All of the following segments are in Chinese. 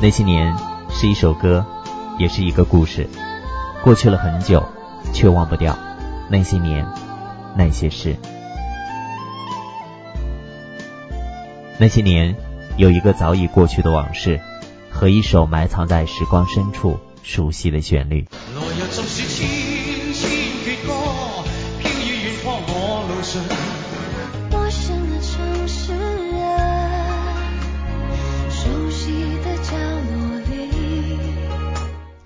那些年是一首歌，也是一个故事。过去了很久，却忘不掉那些年，那些事。那些年，有一个早已过去的往事，和一首埋藏在时光深处熟悉的旋律。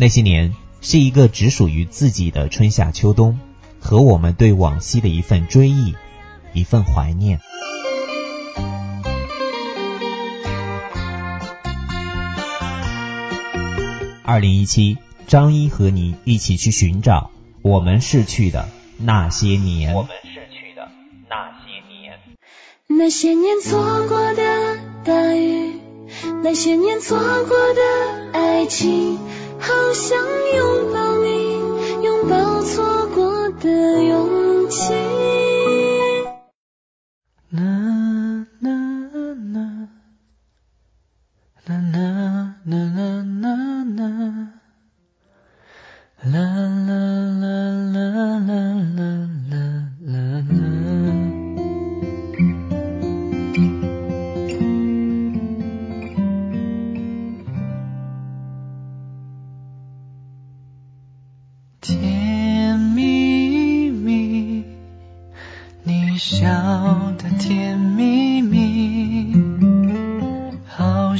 那些年是一个只属于自己的春夏秋冬，和我们对往昔的一份追忆，一份怀念。二零一七，张一和你一起去寻找我们逝去的那些年。我们逝去的那些年。那些年错过的大雨，那些年错过的爱情。好想拥抱你，拥抱错过的勇气。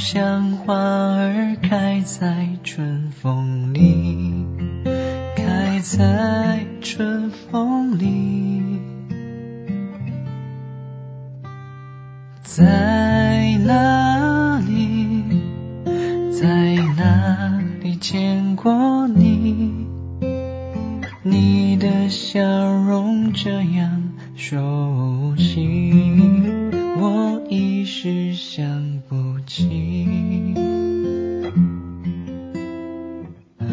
像花儿开在春风里开在春风里。在哪里？在哪里见过你？你的笑容这样熟悉我一时想心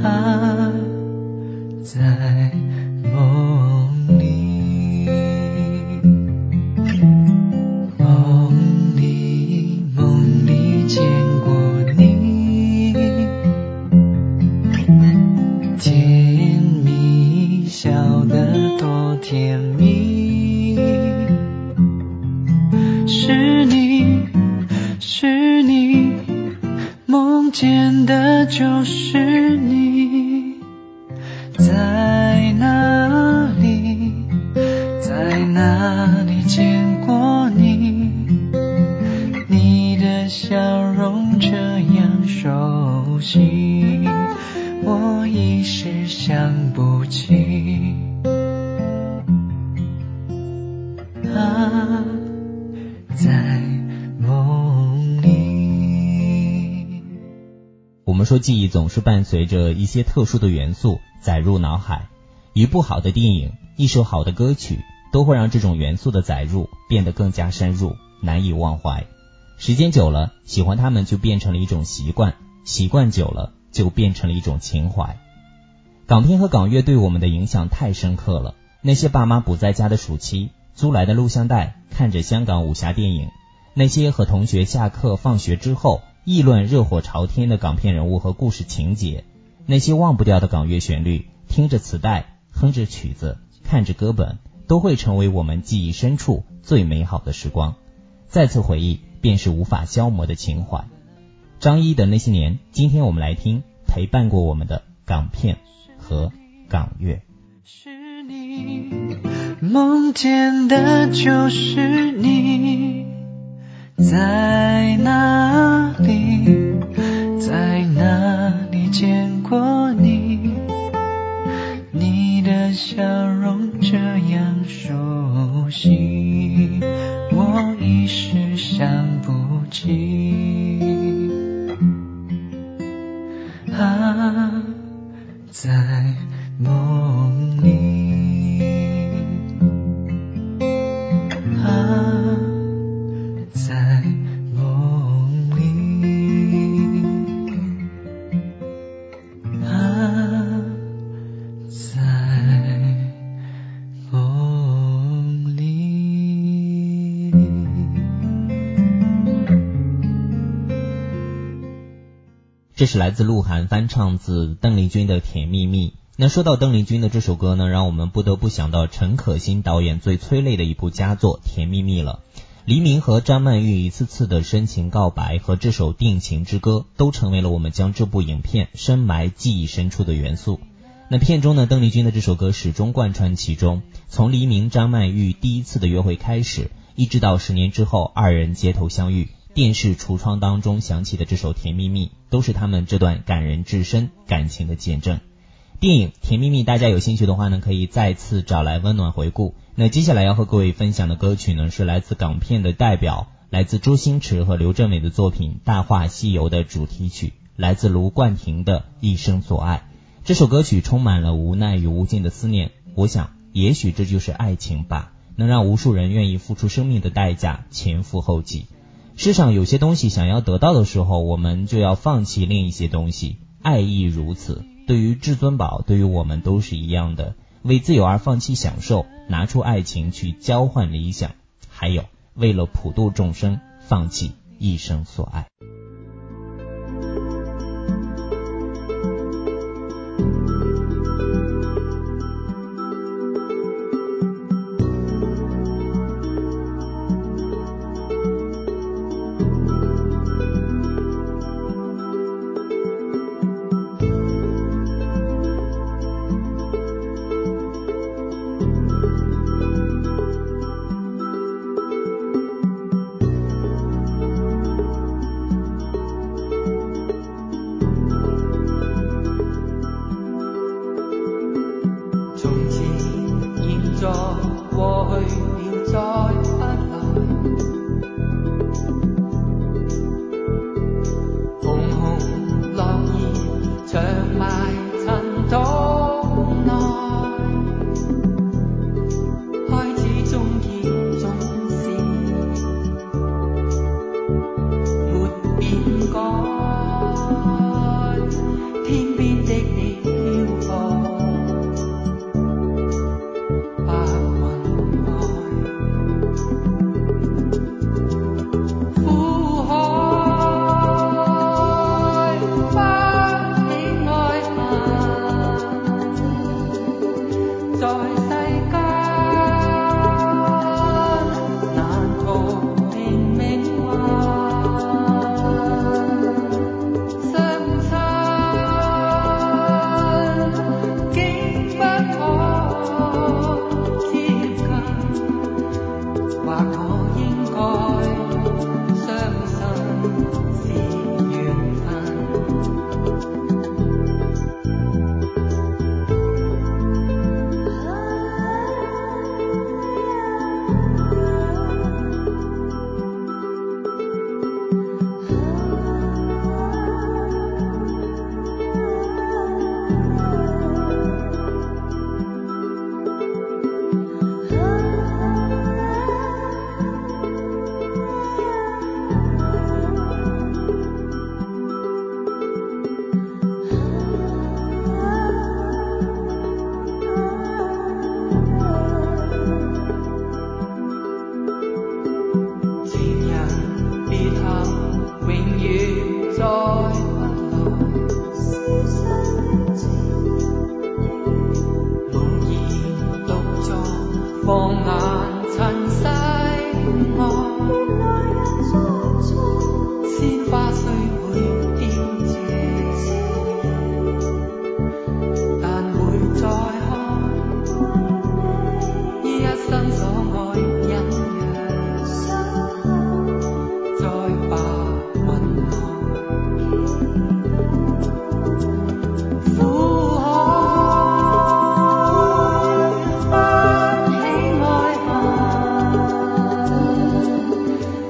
啊在梦里梦里梦里见过你甜蜜笑得多甜蜜。就是你在哪里在哪里见过你？你的笑容这样熟悉我一时想不起。说记忆总是伴随着一些特殊的元素载入脑海，一部好的电影，一首好的歌曲，都会让这种元素的载入变得更加深入，难以忘怀。时间久了，喜欢他们就变成了一种习惯，习惯久了就变成了一种情怀。港片和港乐对我们的影响太深刻了。那些爸妈不在家的暑期，租来的录像带，看着香港武侠电影；那些和同学下课放学之后。议论热火朝天的港片人物和故事情节，那些忘不掉的港乐旋律，听着磁带，哼着曲子，看着歌本，都会成为我们记忆深处最美好的时光。再次回忆，便是无法消磨的情怀。张一的那些年，今天我们来听陪伴过我们的港片和港乐。是你梦见的就是你。在哪，在哪里见过你？你的笑来自鹿晗翻唱自邓丽君的《甜蜜蜜》。那说到邓丽君的这首歌呢，让我们不得不想到陈可辛导演最催泪的一部佳作《甜蜜蜜》了。黎明和张曼玉一次次的深情告白和这首定情之歌，都成为了我们将这部影片深埋记忆深处的元素。那片中呢，邓丽君的这首歌始终贯穿其中，从黎明张曼玉第一次的约会开始，一直到十年之后二人街头相遇。电视橱窗当中响起的这首《甜蜜蜜》，都是他们这段感人至深感情的见证。电影《甜蜜蜜》，大家有兴趣的话呢，可以再次找来温暖回顾。那接下来要和各位分享的歌曲呢，是来自港片的代表，来自周星驰和刘镇伟的作品《大话西游》的主题曲，来自卢冠廷的《一生所爱》。这首歌曲充满了无奈与无尽的思念。我想，也许这就是爱情吧，能让无数人愿意付出生命的代价，前赴后继。世上有些东西想要得到的时候，我们就要放弃另一些东西。爱亦如此，对于至尊宝，对于我们都是一样的。为自由而放弃享受，拿出爱情去交换理想，还有为了普度众生，放弃一生所爱。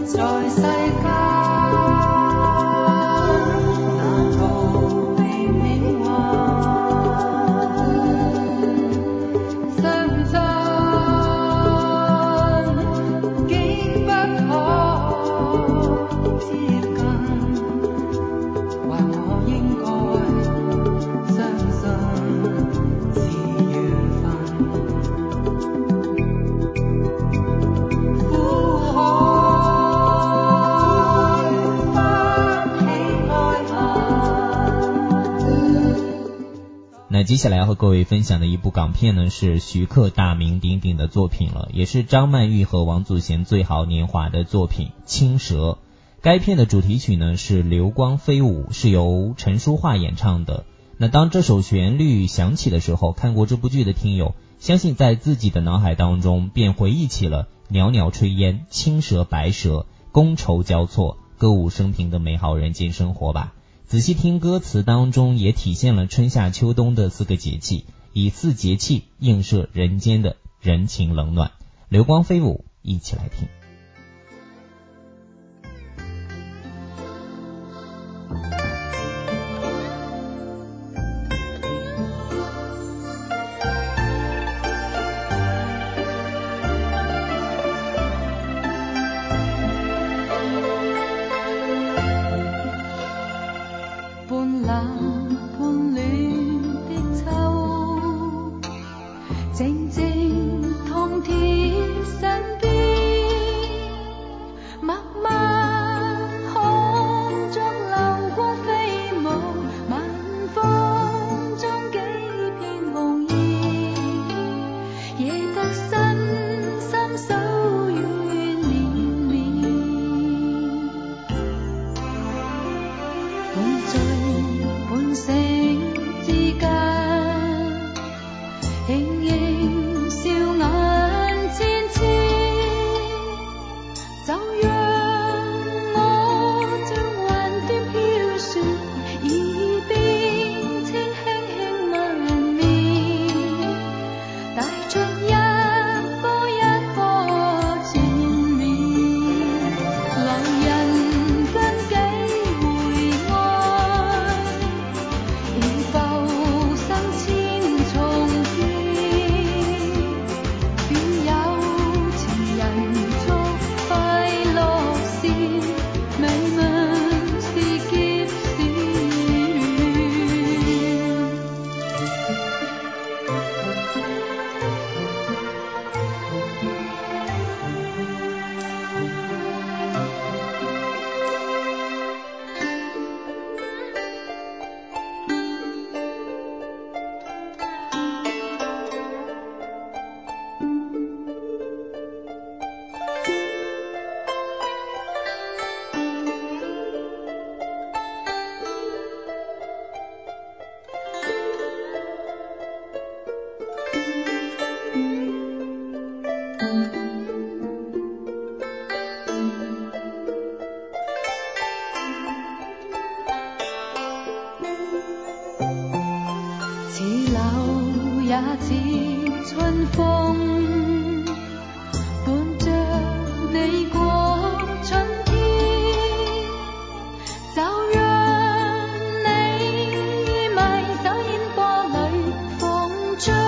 在世间接下来要和各位分享的一部港片呢，是徐克大名鼎鼎的作品了，也是张曼玉和王祖贤最好年华的作品《青蛇》。该片的主题曲呢是《流光飞舞》，是由陈淑桦演唱的。那当这首旋律响起的时候，看过这部剧的听友，相信在自己的脑海当中便回忆起了袅袅炊烟、青蛇白蛇、觥筹交错、歌舞升平的美好人间生活吧。仔细听歌词当中，也体现了春夏秋冬的四个节气，以四节气映射人间的人情冷暖。流光飞舞，一起来听。这。